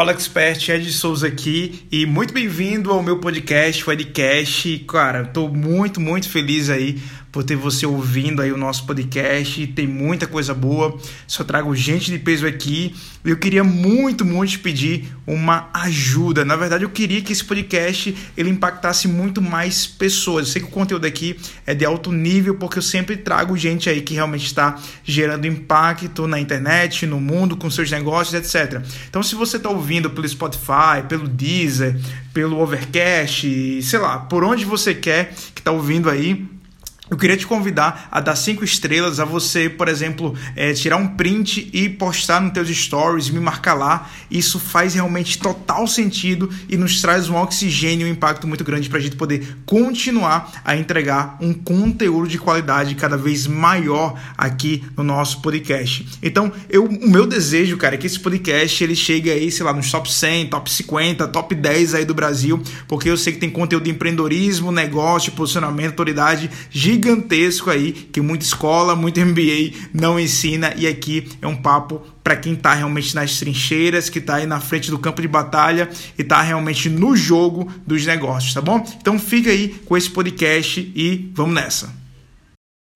Fala Expert, Ed Souza aqui e muito bem-vindo ao meu podcast, o Edcast. Cara, estou muito, muito feliz aí por ter você ouvindo aí o nosso podcast. Tem muita coisa boa. Só trago gente de peso aqui. Eu queria muito, muito te pedir uma ajuda. Na verdade, eu queria que esse podcast ele impactasse muito mais pessoas. Eu sei que o conteúdo aqui é de alto nível porque eu sempre trago gente aí que realmente está gerando impacto na internet, no mundo, com seus negócios, etc. Então, se você está ouvindo pelo Spotify, pelo Deezer, pelo Overcast, sei lá, por onde você quer que está ouvindo aí, eu queria te convidar a dar cinco estrelas, a você, por exemplo, é, tirar um print e postar nos teus stories, me marcar lá. Isso faz realmente total sentido e nos traz um oxigênio, um impacto muito grande para a gente poder continuar a entregar um conteúdo de qualidade cada vez maior aqui no nosso podcast. Então, eu, o meu desejo, cara, é que esse podcast ele chegue aí, sei lá, nos top 100, top 50, top 10 aí do Brasil, porque eu sei que tem conteúdo de empreendedorismo, negócio, posicionamento, autoridade gigante gigantesco aí que muita escola, muito MBA não ensina e aqui é um papo para quem está realmente nas trincheiras, que está aí na frente do campo de batalha e está realmente no jogo dos negócios, tá bom? Então fica aí com esse podcast e vamos nessa.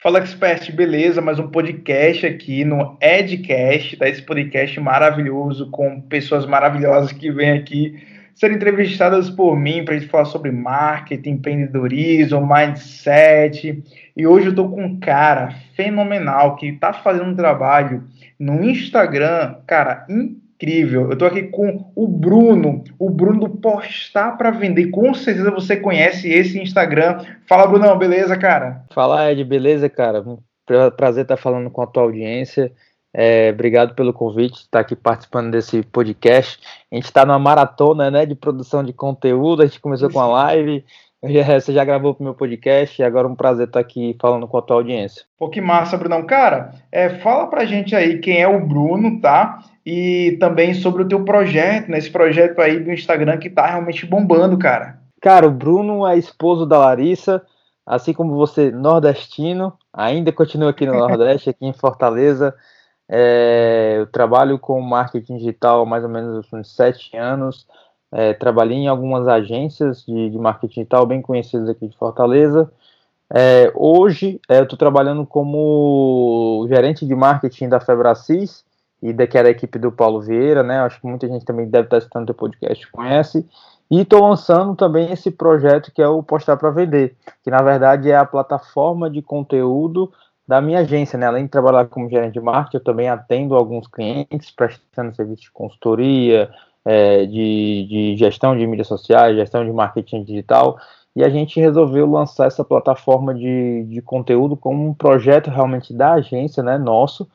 Fala Expert, beleza? Mais um podcast aqui no Edcast, tá? Esse podcast maravilhoso com pessoas maravilhosas que vêm aqui ser entrevistadas por mim para a gente falar sobre marketing, empreendedorismo, mindset. E hoje eu estou com um cara fenomenal que está fazendo um trabalho no Instagram, cara, incrível. Eu estou aqui com o Bruno, o Bruno do Postar para Vender. Com certeza você conhece esse Instagram. Fala, Brunão, beleza, cara? Fala, Ed, beleza, cara? Prazer estar falando com a tua audiência. É, obrigado pelo convite, estar aqui participando desse podcast. A gente está numa maratona né, de produção de conteúdo, a gente começou com a live, você já gravou para o meu podcast e agora é um prazer estar aqui falando com a tua audiência. Pô, que massa, Brunão. Cara, é, fala pra gente aí quem é o Bruno, tá? E também sobre o teu projeto, né? Esse projeto aí do Instagram que tá realmente bombando, cara. Cara, o Bruno é esposo da Larissa, assim como você, nordestino, ainda continua aqui no Nordeste, aqui em Fortaleza. É, eu trabalho com marketing digital há mais ou menos uns sete anos. É, trabalhei em algumas agências de, de, marketing digital bem conhecidas aqui de Fortaleza. É, hoje é, eu estou trabalhando como gerente de marketing da Febracis e daqui era a equipe do Paulo Vieira, né? Acho que muita gente também deve estar assistindo o podcast conhece. E estou lançando também esse projeto que é o Postar para Vender, que na verdade é a plataforma de conteúdo da minha agência, né? Além de trabalhar como gerente de marketing, eu também atendo alguns clientes prestando serviço de consultoria, é, de, de gestão de mídias sociais, gestão de marketing digital, e a gente resolveu lançar essa plataforma de, de conteúdo como um projeto realmente da agência, né, nosso,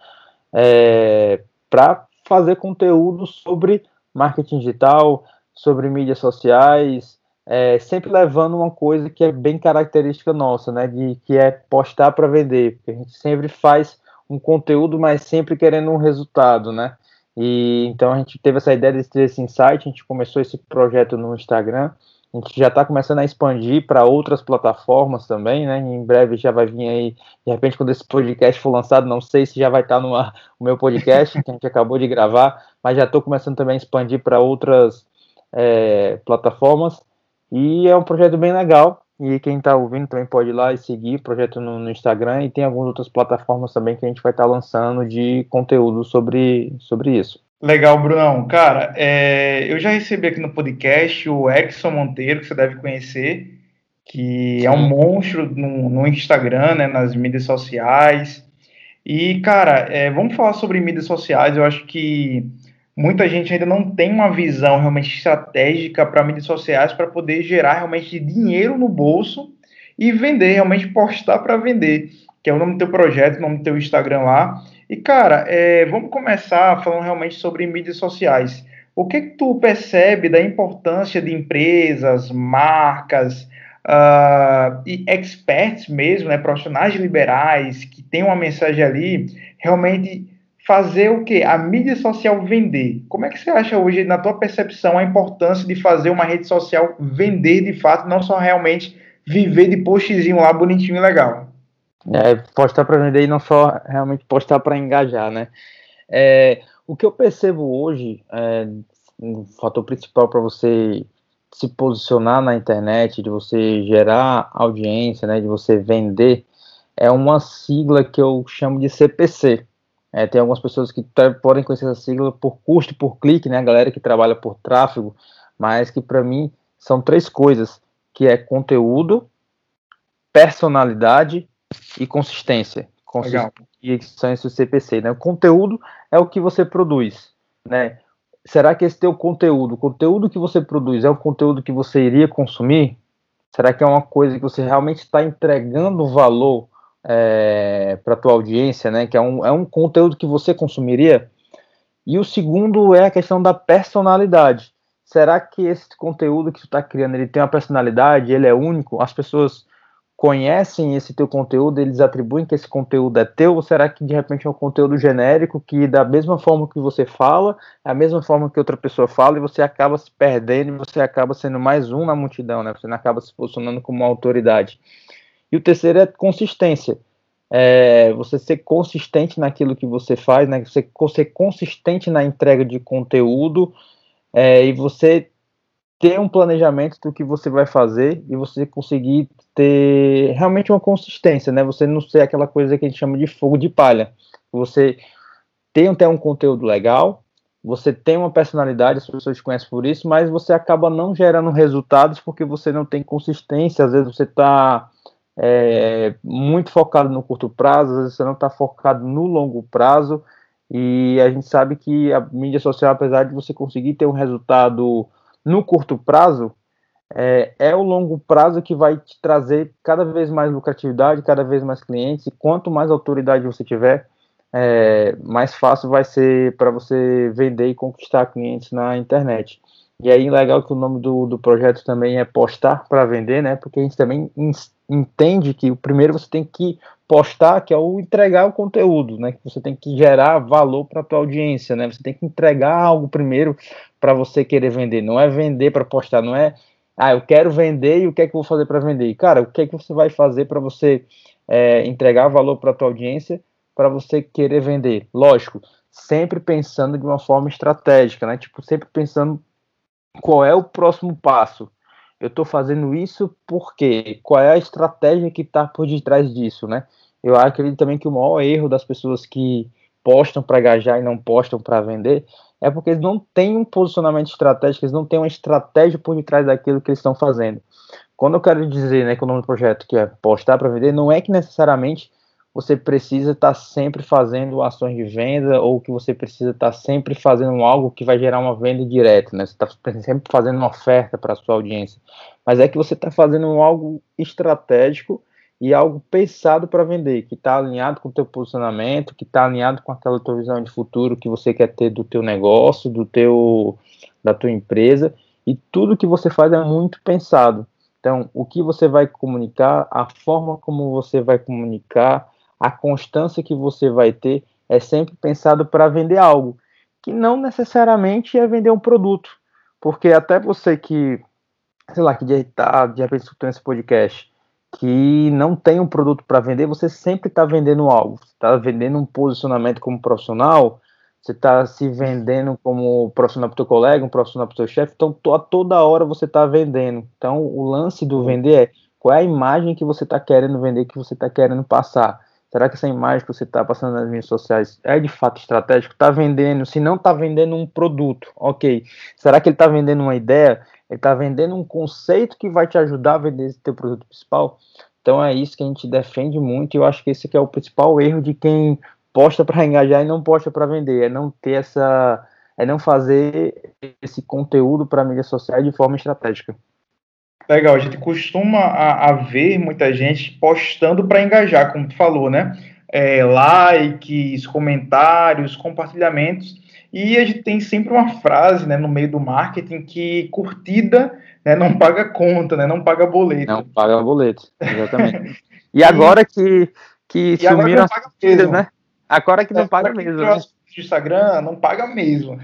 é, para fazer conteúdo sobre marketing digital, sobre mídias sociais, é, sempre levando uma coisa que é bem característica nossa, né? De que é postar para vender, porque a gente sempre faz um conteúdo, mas sempre querendo um resultado, né? E então a gente teve essa ideia de ter esse insight, a gente começou esse projeto no Instagram, a gente já está começando a expandir para outras plataformas também, né? Em breve já vai vir aí, de repente, quando esse podcast for lançado, não sei se já vai estar tá no meu podcast, que a gente acabou de gravar, mas já estou começando também a expandir para outras é, plataformas. E é um projeto bem legal. E quem está ouvindo também pode ir lá e seguir o projeto no, no, Instagram. E tem algumas outras plataformas também que a gente vai estar tá lançando de conteúdo sobre, sobre isso. Legal, Brunão. Cara, é, eu já recebi aqui no podcast o Exxon Monteiro, que você deve conhecer, que Sim. é um monstro no, no, Instagram, né, nas mídias sociais. E, cara, é, vamos falar sobre mídias sociais. Eu acho que muita gente ainda não tem uma visão realmente estratégica para mídias sociais para poder gerar realmente dinheiro no bolso e vender, realmente postar para vender, que é o nome do teu projeto, o nome do teu Instagram lá. E, cara, é, vamos começar falando realmente sobre mídias sociais. O que, que tu percebe da importância de empresas, marcas uh, e experts mesmo, né, profissionais liberais que têm uma mensagem ali, realmente fazer o que? A mídia social vender. Como é que você acha hoje, na tua percepção, a importância de fazer uma rede social vender de fato, não só realmente viver de postzinho lá bonitinho e legal? É, postar para vender e não só realmente postar para engajar, né? É, o que eu percebo hoje, é, um fator principal para você se posicionar na internet, de você gerar audiência, né, de você vender, é uma sigla que eu chamo de CPC. É, tem algumas pessoas que podem conhecer essa sigla por custo, por clique, né, a galera que trabalha por tráfego, mas que para mim são três coisas, que é conteúdo, personalidade e consistência. Consist... E são esses CPC, né? O conteúdo é o que você produz, né? será que esse teu conteúdo, o conteúdo que você produz é o conteúdo que você iria consumir? Será que é uma coisa que você realmente está entregando valor é, para a tua audiência, né? Que é um, é um conteúdo que você consumiria? E o segundo é a questão da personalidade. Será que esse conteúdo que tu está criando, ele tem uma personalidade, ele é único? As pessoas conhecem esse teu conteúdo, eles atribuem que esse conteúdo é teu, ou será que de repente é um conteúdo genérico que da mesma forma que você fala, é a mesma forma que outra pessoa fala e você acaba se perdendo e você acaba sendo mais um na multidão, né? Você não acaba se posicionando como uma autoridade. E o terceiro é consistência. É você ser consistente naquilo que você faz, né? Você ser consistente na entrega de conteúdo é, e você ter um planejamento do que você vai fazer e você conseguir ter realmente uma consistência, né? Você não ser aquela coisa que a gente chama de fogo de palha. Você tem até um conteúdo legal, você tem uma personalidade, as pessoas te conhecem por isso, mas você acaba não gerando resultados porque você não tem consistência. Às vezes você está é, muito focado no curto prazo, às vezes você não está focado no longo prazo. E a gente sabe que a mídia social, apesar de você conseguir ter um resultado no curto prazo, é, é, o longo prazo que vai te trazer cada vez mais lucratividade, cada vez mais clientes, e quanto mais autoridade você tiver, é, mais fácil vai ser para você vender e conquistar clientes na internet. E aí, legal que o nome do, do projeto também é postar para vender, né? Porque a gente também entende que o primeiro você tem que postar, que é o entregar o conteúdo, né? Que você tem que gerar valor para a tua audiência, né? Você tem que entregar algo primeiro para você querer vender. Não é vender para postar, não é ah, eu quero vender e o que é que eu vou fazer para vender? Cara, o que é que você vai fazer para você é, entregar valor para a tua audiência, para você querer vender? Lógico, sempre pensando de uma forma estratégica, né? Tipo, sempre pensando qual é o próximo passo. Eu estou fazendo isso porque qual é a estratégia que está por detrás disso, né? Eu acredito também que o maior erro das pessoas que postam para engajar e não postam para vender é porque eles não têm um posicionamento estratégico, eles não têm uma estratégia por detrás daquilo que eles estão fazendo. Quando eu quero dizer, né, que o nome do projeto que é postar para vender, não é que necessariamente você precisa estar tá sempre fazendo ações de venda ou que você precisa estar tá sempre fazendo algo que vai gerar uma venda direta, né? Você está sempre fazendo uma oferta para a sua audiência, mas é que você está fazendo algo estratégico e algo pensado para vender, que está alinhado com o teu posicionamento, que está alinhado com aquela tua visão de futuro que você quer ter do teu negócio, do teu da tua empresa, e tudo que você faz é muito pensado. Então, o que você vai comunicar, a forma como você vai comunicar, a constância que você vai ter é sempre pensado para vender algo, que não necessariamente é vender um produto, porque até você que, sei lá, que está de repente escutando esse podcast, que não tem um produto para vender, você sempre está vendendo algo. Está vendendo um posicionamento como profissional, você está se vendendo como profissional para o teu colega, um profissional para o teu chefe, então a toda hora você está vendendo. Então o lance do vender é qual é a imagem que você está querendo vender, que você está querendo passar. Será que essa imagem que você está passando nas mídias sociais é de fato estratégico? Está vendendo? Se não está vendendo um produto, ok. Será que ele está vendendo uma ideia? Ele está vendendo um conceito que vai te ajudar a vender esse teu produto principal. Então é isso que a gente defende muito. E eu acho que esse é o principal erro de quem posta para engajar e não posta para vender. É não ter essa, é não fazer esse conteúdo para mídia social de forma estratégica. Legal, a gente costuma a, a ver muita gente postando para engajar, como tu falou, né? É, likes, comentários, compartilhamentos. E a gente tem sempre uma frase né, no meio do marketing que curtida né, não paga conta, né, não paga boleto. Não paga boleto, exatamente. e agora que, que sumiram as curtidas, né? Agora que não é, paga mesmo. Né? Instagram não paga mesmo.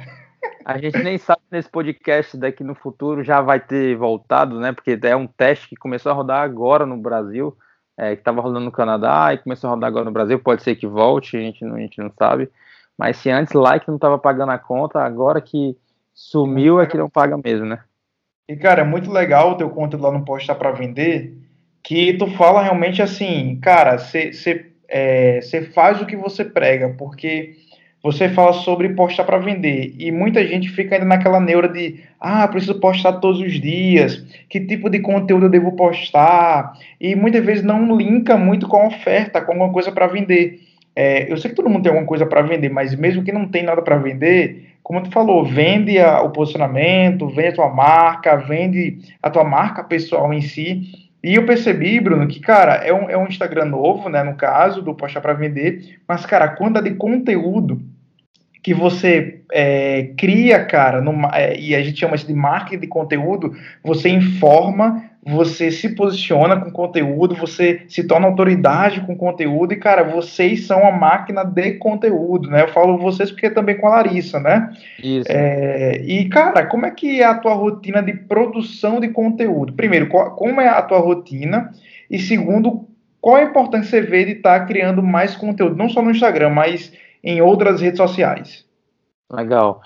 A gente nem sabe nesse podcast daqui no futuro já vai ter voltado, né? Porque é um teste que começou a rodar agora no Brasil, é, que estava rolando no Canadá e começou a rodar agora no Brasil. Pode ser que volte, a gente não, a gente não sabe. Mas se antes like não estava pagando a conta, agora que, Sumiu é que não paga mesmo, né? E, cara, é muito legal o teu conteúdo lá no Posta para Vender, que tu fala realmente assim, cara, você é, faz o que você prega, porque você fala sobre postar para vender e muita gente fica ainda naquela neura de ah, preciso postar todos os dias, que tipo de conteúdo eu devo postar e muitas vezes não linka muito com a oferta, com alguma coisa para vender. É, eu sei que todo mundo tem alguma coisa para vender, mas mesmo que não tem nada para vender, como tu falou, vende a, o posicionamento, vende a tua marca, vende a tua marca pessoal em si. E eu percebi, Bruno, que, cara, é um, é um Instagram novo, né, no caso, do Postar para Vender, mas, cara, a quantidade de conteúdo que você é, cria, cara, é, e a gente chama isso de marketing de conteúdo, você informa, você se posiciona com conteúdo, você se torna autoridade com conteúdo, e, cara, vocês são a máquina de conteúdo, né? Eu falo vocês porque também com a Larissa, né? Isso. É, e, cara, como é que é a tua rotina de produção de conteúdo? Primeiro, qual, como é a tua rotina? E segundo, qual a importância você vê de estar tá criando mais conteúdo, não só no Instagram, mas em outras redes sociais. Legal.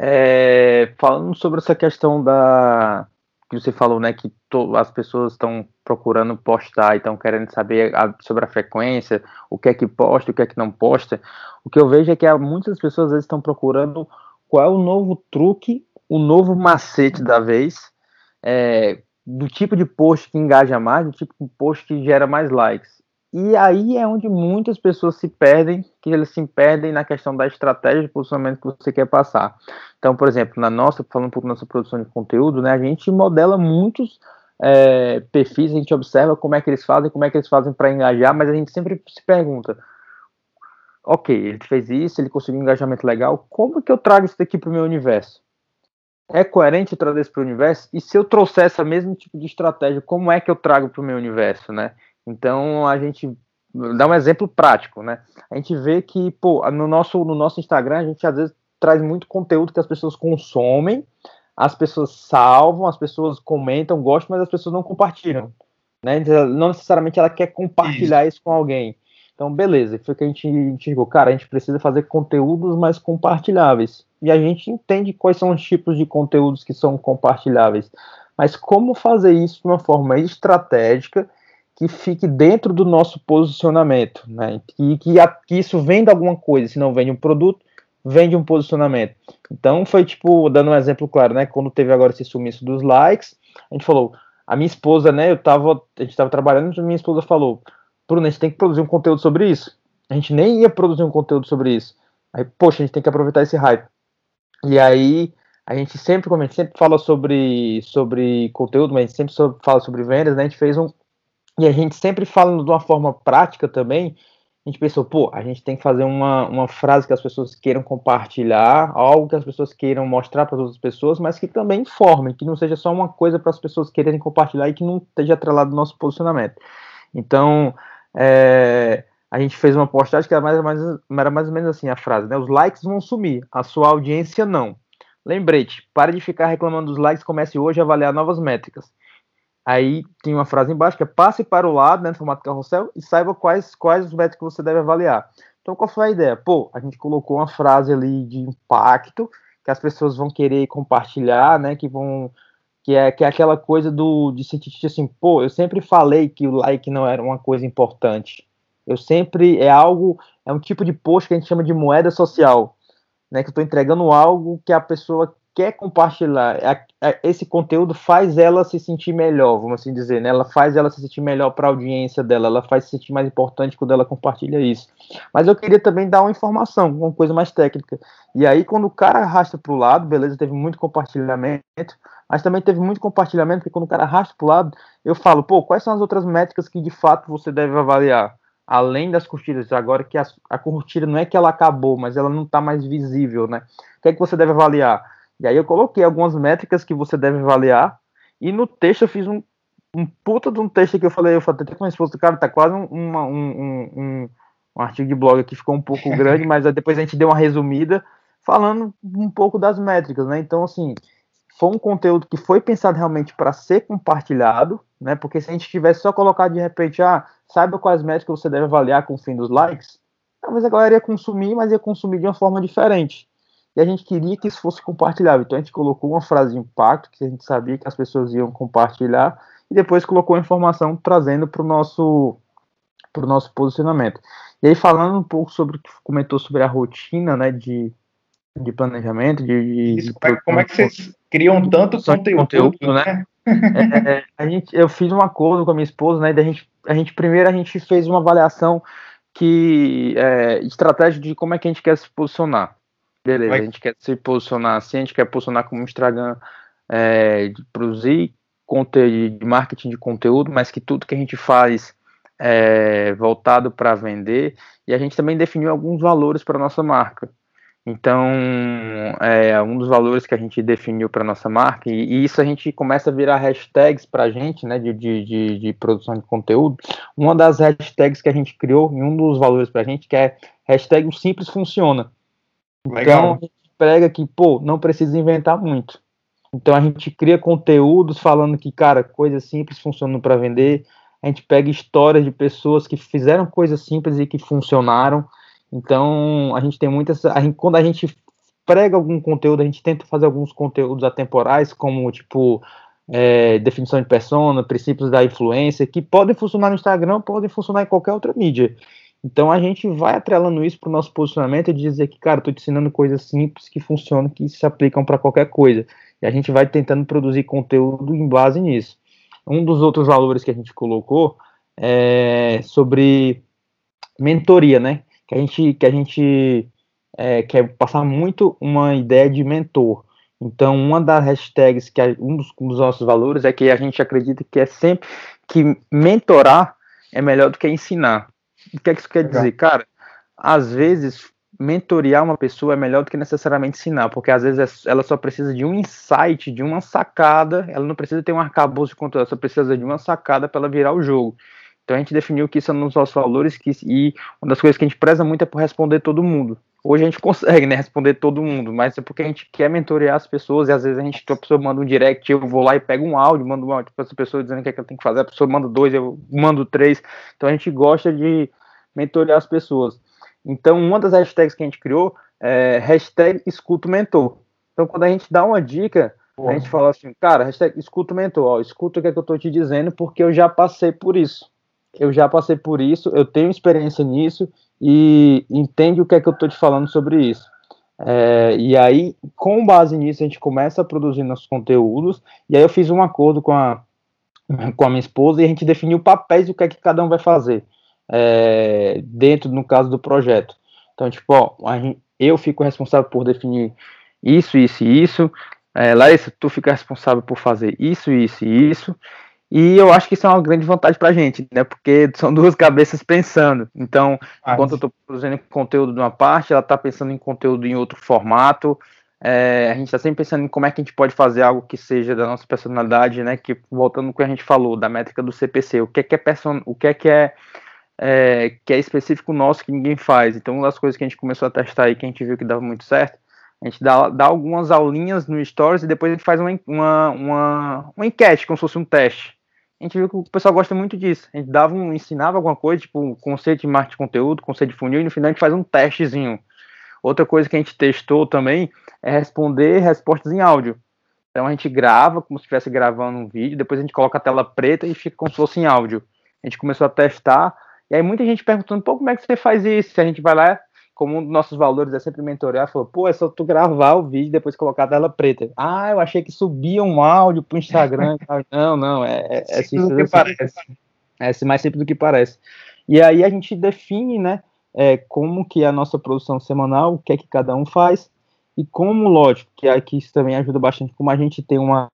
É, falando sobre essa questão da que você falou, né, que to, as pessoas estão procurando postar e estão querendo saber a, sobre a frequência, o que é que posta, o que é que não posta. O que eu vejo é que muitas pessoas às vezes estão procurando qual é o novo truque, o novo macete da vez, é, do tipo de post que engaja mais, do tipo de post que gera mais likes. E aí é onde muitas pessoas se perdem, que eles se perdem na questão da estratégia de posicionamento que você quer passar. Então, por exemplo, na nossa, falando um pouco da nossa produção de conteúdo, né, a gente modela muitos é, perfis, a gente observa como é que eles fazem, como é que eles fazem para engajar, mas a gente sempre se pergunta, ok, ele fez isso, ele conseguiu um engajamento legal, como que eu trago isso daqui para o meu universo? É coerente eu trazer isso para o universo? E se eu trouxer esse mesmo tipo de estratégia, como é que eu trago para o meu universo, né? Então a gente dá um exemplo prático, né? A gente vê que, pô, no nosso, no nosso Instagram a gente às vezes traz muito conteúdo que as pessoas consomem, as pessoas salvam, as pessoas comentam, gostam, mas as pessoas não compartilham. Né? Não necessariamente ela quer compartilhar isso, isso com alguém. Então, beleza, foi que a gente enxergou, cara, a gente precisa fazer conteúdos mais compartilháveis. E a gente entende quais são os tipos de conteúdos que são compartilháveis. Mas como fazer isso de uma forma estratégica que fique dentro do nosso posicionamento, né? E que, que isso venda alguma coisa, se não vende um produto, vende um posicionamento. Então foi tipo, dando um exemplo claro, né? Quando teve agora esse sumiço dos likes, a gente falou, a minha esposa, né? Eu tava, a gente tava trabalhando, minha esposa falou, Bruno, a gente tem que produzir um conteúdo sobre isso. A gente nem ia produzir um conteúdo sobre isso. Aí, poxa, a gente tem que aproveitar esse hype. E aí, a gente sempre, como a gente sempre fala sobre, sobre conteúdo, mas a gente sempre fala sobre vendas, né? A gente fez um, e a gente sempre falando de uma forma prática também, a gente pensou, pô, a gente tem que fazer uma, uma frase que as pessoas queiram compartilhar, algo que as pessoas queiram mostrar para outras pessoas, mas que também informe, que não seja só uma coisa para as pessoas quererem compartilhar e que não esteja atrelado ao nosso posicionamento. Então, é, a gente fez uma postagem que era mais, mais, era mais ou menos assim a frase, né? Os likes vão sumir, a sua audiência não. Lembrete, pare de ficar reclamando dos likes, comece hoje a avaliar novas métricas. Aí tem uma frase embaixo que é passe para o lado, né, no formato carrossel, e saiba quais, quais os métricos você deve avaliar. Então, qual foi a ideia? Pô, a gente colocou uma frase ali de impacto, que as pessoas vão querer compartilhar, né, que vão... Que é, que é aquela coisa do, de sentir assim, pô, eu sempre falei que o like não era uma coisa importante. Eu sempre, é algo, é um tipo de post que a gente chama de moeda social, né, que eu estou entregando algo que a pessoa quer compartilhar esse conteúdo faz ela se sentir melhor, vamos assim dizer, né? Ela faz ela se sentir melhor para a audiência dela, ela faz se sentir mais importante quando ela compartilha isso. Mas eu queria também dar uma informação, uma coisa mais técnica. E aí, quando o cara arrasta para o lado, beleza, teve muito compartilhamento, mas também teve muito compartilhamento, porque quando o cara arrasta para o lado, eu falo, pô, quais são as outras métricas que de fato você deve avaliar? Além das curtidas, agora que a, a curtida não é que ela acabou, mas ela não está mais visível, né? O que é que você deve avaliar? E aí eu coloquei algumas métricas que você deve avaliar. E no texto eu fiz um, um puta de um texto que eu falei, eu falei até com a esposa, cara, tá quase um, um, um, um, artigo de blog que ficou um pouco grande, mas depois a gente deu uma resumida falando um pouco das métricas, né? Então, assim, foi um conteúdo que foi pensado realmente para ser compartilhado, né? Porque se a gente tivesse só colocado de repente, ah, saiba quais métricas você deve avaliar com o fim dos likes, talvez a galera ia consumir, mas ia consumir de uma forma diferente. E a gente queria que isso fosse compartilhável. Então a gente colocou uma frase de impacto que a gente sabia que as pessoas iam compartilhar e depois colocou a informação trazendo para o nosso, pro nosso posicionamento. E aí falando um pouco sobre o que comentou sobre a rotina né, de, de planejamento, de, de Isso, como, é, como, é, que vocês criam tanto conteúdo, conteúdo né? né? é, a gente, eu fiz um acordo com a minha esposa, né? Da gente, a gente primeiro a gente fez uma avaliação que é, estratégia de como é que a gente quer se posicionar. Beleza, Vai. a gente quer se posicionar assim, a gente quer posicionar como Instagram é, de produzir conteúdo, de marketing de conteúdo, mas que tudo que a gente faz é voltado para vender. E a gente também definiu alguns valores para nossa marca. Então, é um dos valores que a gente definiu para nossa marca, e, e, isso a gente começa a virar hashtags para a gente, né, de, de, de, produção de conteúdo. Uma das hashtags que a gente criou, e um dos valores para a gente, que é hashtag o simples funciona. Legal. Então, a gente prega que, pô, não precisa inventar muito. Então, a gente cria conteúdos falando que, cara, coisas simples funcionam para vender. A gente pega histórias de pessoas que fizeram coisas simples e que funcionaram. Então, a gente tem muitas. A gente, quando a gente prega algum conteúdo, a gente tenta fazer alguns conteúdos atemporais, como, tipo, é, definição de persona, princípios da influência, que podem funcionar no Instagram, podem funcionar em qualquer outra mídia. Então a gente vai atrelando isso para o nosso posicionamento e dizer que, cara, estou te ensinando coisas simples que funcionam, que se aplicam para qualquer coisa. E a gente vai tentando produzir conteúdo em base nisso. Um dos outros valores que a gente colocou é sobre mentoria, né? Que a gente, que a gente é, quer passar muito uma ideia de mentor. Então, uma das hashtags, que dos, um dos nossos valores é que a gente acredita que é sempre que mentorar é melhor do que ensinar. O que é que isso quer Legal. dizer? Cara, às vezes mentorear uma pessoa é melhor do que necessariamente ensinar, porque às vezes é ela só precisa de um insight, de uma sacada, ela não precisa ter um arcabouço de conteúdo, ela só precisa de uma sacada para ela virar o jogo. Então a gente definiu que isso é um dos nossos valores que, e uma das coisas que a gente preza muito é por responder todo mundo. Hoje a gente consegue, né, responder todo mundo, mas é porque a gente quer mentorear as pessoas e às vezes a gente, a pessoa manda um direct, eu vou lá e pego um áudio, mando um áudio para essa pessoa dizendo o que, é que ela tem que fazer, a pessoa manda dois, eu mando três. Então a gente gosta de mentorear as pessoas. Então, uma das hashtags que a gente criou é hashtag escuta mentor. Então, quando a gente dá uma dica, a gente fala assim, cara, hashtag escuta mentor, ó, escuta o que, é que eu tô te dizendo, porque eu já passei por isso. Eu já passei por isso, eu tenho experiência nisso e entende o que é que eu tô te falando sobre isso. É, e aí, com base nisso, a gente começa a produzir nossos conteúdos. E aí eu fiz um acordo com a, com a minha esposa e a gente definiu papéis do que é que cada um vai fazer é, dentro, no caso do projeto. Então, tipo, ó, eu fico responsável por definir isso, isso e isso. É, Larissa, tu fica responsável por fazer isso, isso e isso. E eu acho que isso é uma grande vantagem para a gente, né? Porque são duas cabeças pensando. Então, ah, enquanto eu estou produzindo conteúdo de uma parte, ela está pensando em conteúdo em outro formato. É, a gente está sempre pensando em como é que a gente pode fazer algo que seja da nossa personalidade, né? Que voltando ao que a gente falou da métrica do CPC, o que é que é person... o que é que é é, que é específico nosso que ninguém faz. Então, uma das coisas que a gente começou a testar aí, que a gente viu que dava muito certo, a gente dá, dá algumas aulinhas no Stories e depois a gente faz uma, uma, uma, uma enquete, como se fosse um teste. A gente viu que o pessoal gosta muito disso. A gente dava um, ensinava alguma coisa, tipo conceito de marketing de conteúdo, conceito de funil, e no final a gente faz um testezinho. Outra coisa que a gente testou também é responder respostas em áudio. Então a gente grava como se estivesse gravando um vídeo, depois a gente coloca a tela preta e fica como se fosse em áudio. A gente começou a testar e aí muita gente perguntando, pô, como é que você faz isso? Se a gente vai lá, como um dos nossos valores é sempre mentorear, falou, pô, é só tu gravar o vídeo e depois colocar a tela preta. Ah, eu achei que subia um áudio pro Instagram. não, não, é, é, é simples do que parece. É mais simples do que parece. E aí a gente define, né, é, como que é a nossa produção semanal, o que é que cada um faz, e como, lógico, que aqui isso também ajuda bastante, como a gente tem uma,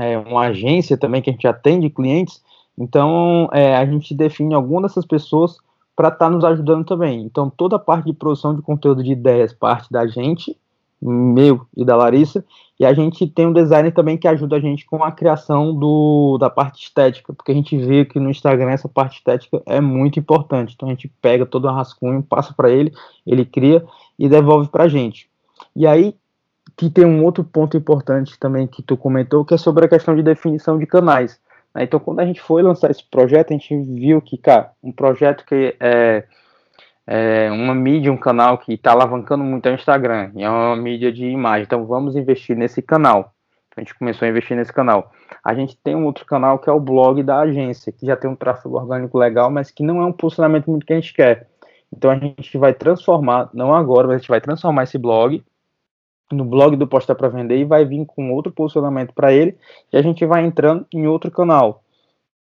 é, uma agência também que a gente atende clientes, então, é, a gente define alguma dessas pessoas para estar tá nos ajudando também. Então, toda a parte de produção de conteúdo de ideias parte da gente, meu e da Larissa, e a gente tem um designer também que ajuda a gente com a criação do, da parte estética, porque a gente vê que no Instagram essa parte estética é muito importante. Então, a gente pega todo o rascunho, passa para ele, ele cria e devolve para a gente. E aí, que tem um outro ponto importante também que tu comentou, que é sobre a questão de definição de canais. Né? Então, quando a gente foi lançar esse projeto, a gente viu que, cara, um projeto que é, é, uma mídia, um canal que está alavancando muito é o Instagram, e é uma mídia de imagem, então vamos investir nesse canal. A gente começou a investir nesse canal. A gente tem um outro canal que é o blog da agência, que já tem um tráfego orgânico legal, mas que não é um posicionamento muito que a gente quer. Então a gente vai transformar, não agora, mas a gente vai transformar esse blog no blog do Posta para Vender e vai vir com outro posicionamento para ele e a gente vai entrando em outro canal.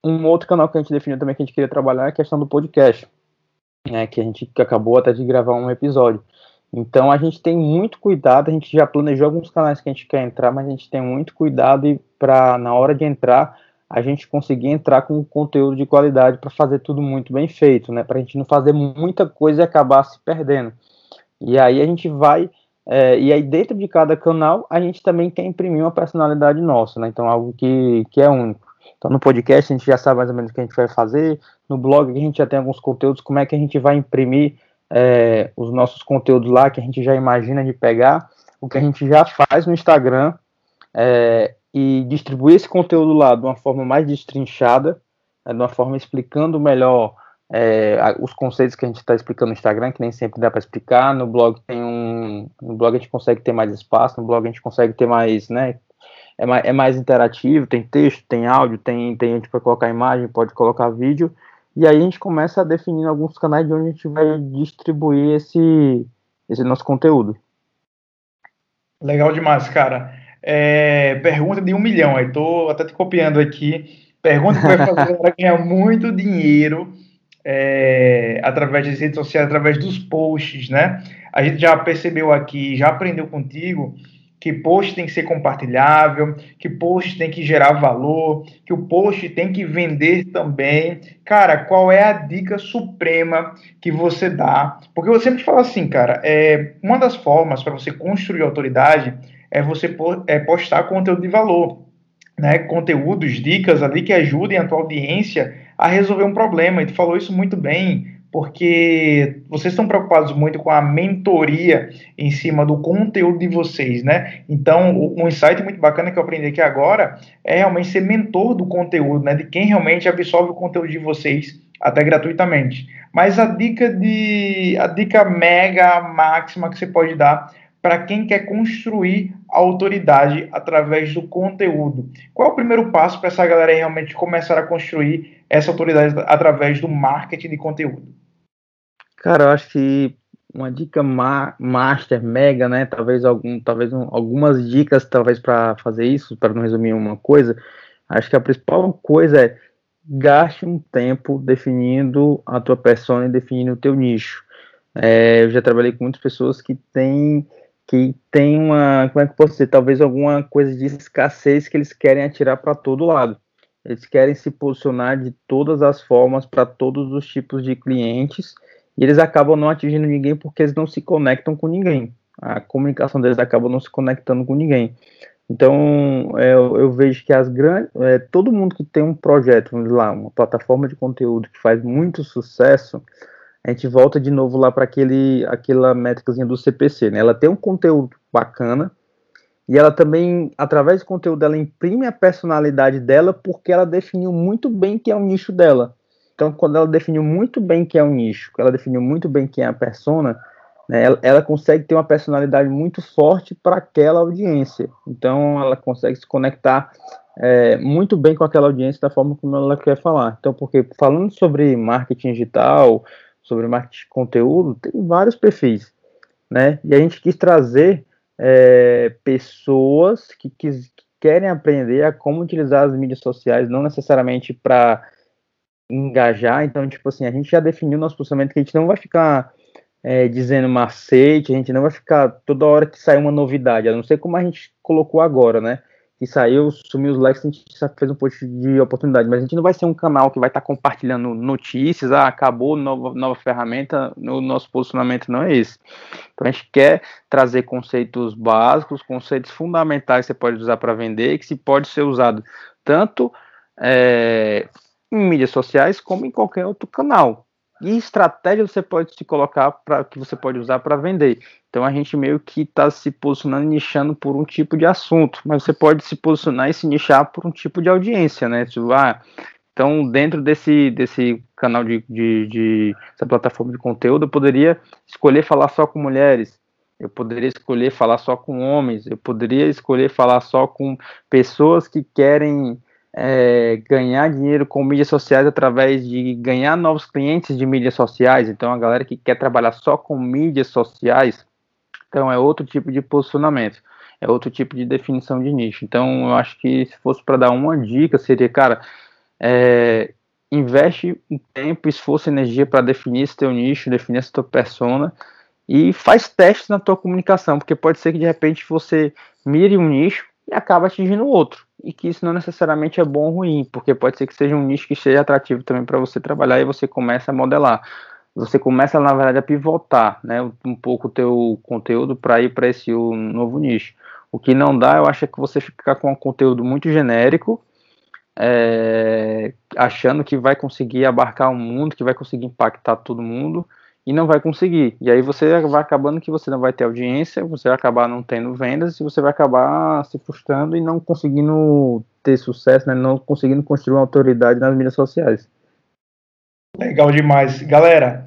Um outro canal que a gente definiu também que a gente queria trabalhar é a questão do podcast, né, que a gente acabou até de gravar um episódio. Então a gente tem muito cuidado, a gente já planejou alguns canais que a gente quer entrar, mas a gente tem muito cuidado para na hora de entrar a gente conseguir entrar com conteúdo de qualidade para fazer tudo muito bem feito, né? Para a gente não fazer muita coisa e acabar se perdendo. E aí a gente vai é, e aí dentro de cada canal a gente também quer imprimir uma personalidade nossa, né? Então algo que, que é único. Então no podcast a gente já sabe mais ou menos o que a gente vai fazer, no blog a gente já tem alguns conteúdos, como é que a gente vai imprimir é, os nossos conteúdos lá que a gente já imagina de pegar, o que a gente já faz no Instagram é, e distribuir esse conteúdo lá de uma forma mais destrinchada, é, de uma forma explicando melhor é, os conceitos que a gente está explicando no Instagram, que nem sempre dá para explicar. No blog tem um, no blog a gente consegue ter mais espaço, no blog a gente consegue ter mais, né? É mais, é mais interativo, tem texto, tem áudio, tem, tem gente para colocar imagem, pode colocar vídeo. E aí a gente começa a definir alguns canais de onde a gente vai distribuir esse, esse nosso conteúdo. Legal demais, cara. É, pergunta de um milhão, aí tô até te copiando aqui. Pergunta que vai fazer para ganhar muito dinheiro é, através das redes sociais, através dos posts, né? A gente já percebeu aqui, já aprendeu contigo que post tem que ser compartilhável, que post tem que gerar valor, que o post tem que vender também. Cara, qual é a dica suprema que você dá? Porque eu sempre falo assim, cara, é, uma das formas para você construir autoridade é você é postar conteúdo de valor, né? Conteúdos, dicas ali que ajudem a tua audiência a resolver um problema. E tu falou isso muito bem porque vocês estão preocupados muito com a mentoria em cima do conteúdo de vocês, né? Então, um insight muito bacana que eu aprendi aqui agora é realmente ser mentor do conteúdo, né? De quem realmente absorve o conteúdo de vocês, até gratuitamente. Mas a dica de a dica mega máxima que você pode dar para quem quer construir autoridade através do conteúdo. Qual é o primeiro passo para essa galera realmente começar a construir essa autoridade através do marketing de conteúdo? Cara, eu acho que uma dica ma master, mega, né? Talvez algum, talvez um, algumas dicas, talvez para fazer isso, para não resumir uma coisa. Acho que a principal coisa é gaste um tempo definindo a tua persona e definindo o teu nicho. É, eu já trabalhei com muitas pessoas que têm que tem uma, como é que posso dizer, talvez alguma coisa de escassez que eles querem atirar para todo lado. Eles querem se posicionar de todas as formas para todos os tipos de clientes e eles acabam não atingindo ninguém porque eles não se conectam com ninguém. A comunicação deles acaba não se conectando com ninguém. Então, é, eu, eu vejo que as grandes, é, todo mundo que tem um projeto, vamos lá, uma plataforma de conteúdo que faz muito sucesso, a gente volta de novo lá para aquele aquela métricazinha do CPC, né? Ela tem um conteúdo bacana e ela também, através do conteúdo, ela imprime a personalidade dela porque ela definiu muito bem que é o nicho dela. Então, quando ela definiu muito bem que é o nicho, ela definiu muito bem quem é a persona, né, ela, ela consegue ter uma personalidade muito forte para aquela audiência. Então, ela consegue se conectar é, muito bem com aquela audiência da forma como ela quer falar. Então, porque falando sobre marketing digital, sobre marketing de conteúdo, tem vários perfis, né? E a gente quis trazer é, pessoas que, que, querem aprender a como utilizar as mídias sociais, não necessariamente para engajar. Então, tipo assim, a gente já definiu nosso posicionamento que a gente não vai ficar é, dizendo macete, a gente não vai ficar toda hora que sair uma novidade, a não ser como a gente colocou agora, né? Que saiu, sumiu os likes, a gente fez um post de oportunidade, mas a gente não vai ser um canal que vai estar tá compartilhando notícias, ah, acabou nova, nova ferramenta, o nosso posicionamento não é esse. Então a gente quer trazer conceitos básicos, conceitos fundamentais que você pode usar para vender, que se pode ser usado tanto é, em mídias sociais como em qualquer outro canal e estratégia você pode se colocar para que você pode usar para vender. Então a gente meio que está se posicionando e nichando por um tipo de assunto, mas você pode se posicionar e se nichar por um tipo de audiência, né? Tipo, ah, então dentro desse, desse canal de, de, de, essa plataforma de conteúdo, eu poderia escolher falar só com mulheres, eu poderia escolher falar só com homens, eu poderia escolher falar só com pessoas que querem é, ganhar dinheiro com mídias sociais através de ganhar novos clientes de mídias sociais. Então, a galera que quer trabalhar só com mídias sociais, então é outro tipo de posicionamento, é outro tipo de definição de nicho. Então, eu acho que se fosse para dar uma dica, seria, cara, é, investe um tempo, esforço e energia para definir esse teu nicho, definir essa tua persona e faz testes na tua comunicação, porque pode ser que de repente você mire um nicho acaba atingindo outro. E que isso não necessariamente é bom ou ruim, porque pode ser que seja um nicho que seja atrativo também para você trabalhar e você começa a modelar. Você começa, na verdade, a pivotar né, um pouco o teu conteúdo para ir para esse novo nicho. O que não dá, eu acho, é que você ficar com um conteúdo muito genérico, é, achando que vai conseguir abarcar o mundo, que vai conseguir impactar todo mundo, e não vai conseguir. E aí você vai acabando que você não vai ter audiência, você vai acabar não tendo vendas e você vai acabar se frustrando e não conseguindo ter sucesso, né? não conseguindo construir uma autoridade nas mídias sociais. Legal demais. Galera,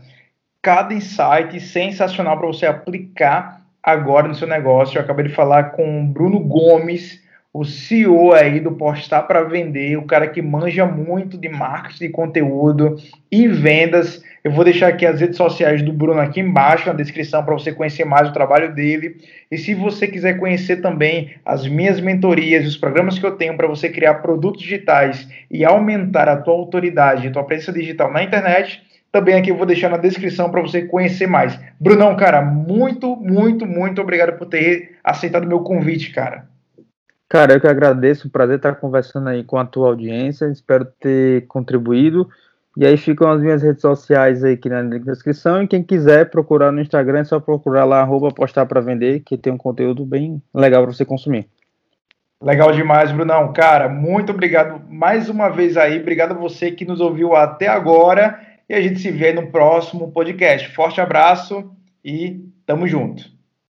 cada insight sensacional para você aplicar agora no seu negócio. Eu acabei de falar com o Bruno Gomes, o CEO aí do Postar para Vender, o cara que manja muito de marketing de conteúdo e vendas. Eu vou deixar aqui as redes sociais do Bruno aqui embaixo na descrição para você conhecer mais o trabalho dele. E se você quiser conhecer também as minhas mentorias, os programas que eu tenho para você criar produtos digitais e aumentar a tua autoridade, a tua presença digital na internet, também aqui eu vou deixar na descrição para você conhecer mais. Brunão, cara, muito, muito, muito obrigado por ter aceitado meu convite, cara. Cara, eu que agradeço, prazer estar conversando aí com a tua audiência, espero ter contribuído. E aí ficam as minhas redes sociais aí aqui na descrição. E quem quiser procurar no Instagram, é só procurar lá, arroba postar para vender, que tem um conteúdo bem legal para você consumir. Legal demais, Brunão. Cara, muito obrigado mais uma vez aí. Obrigado a você que nos ouviu até agora. E a gente se vê no próximo podcast. Forte abraço e tamo junto.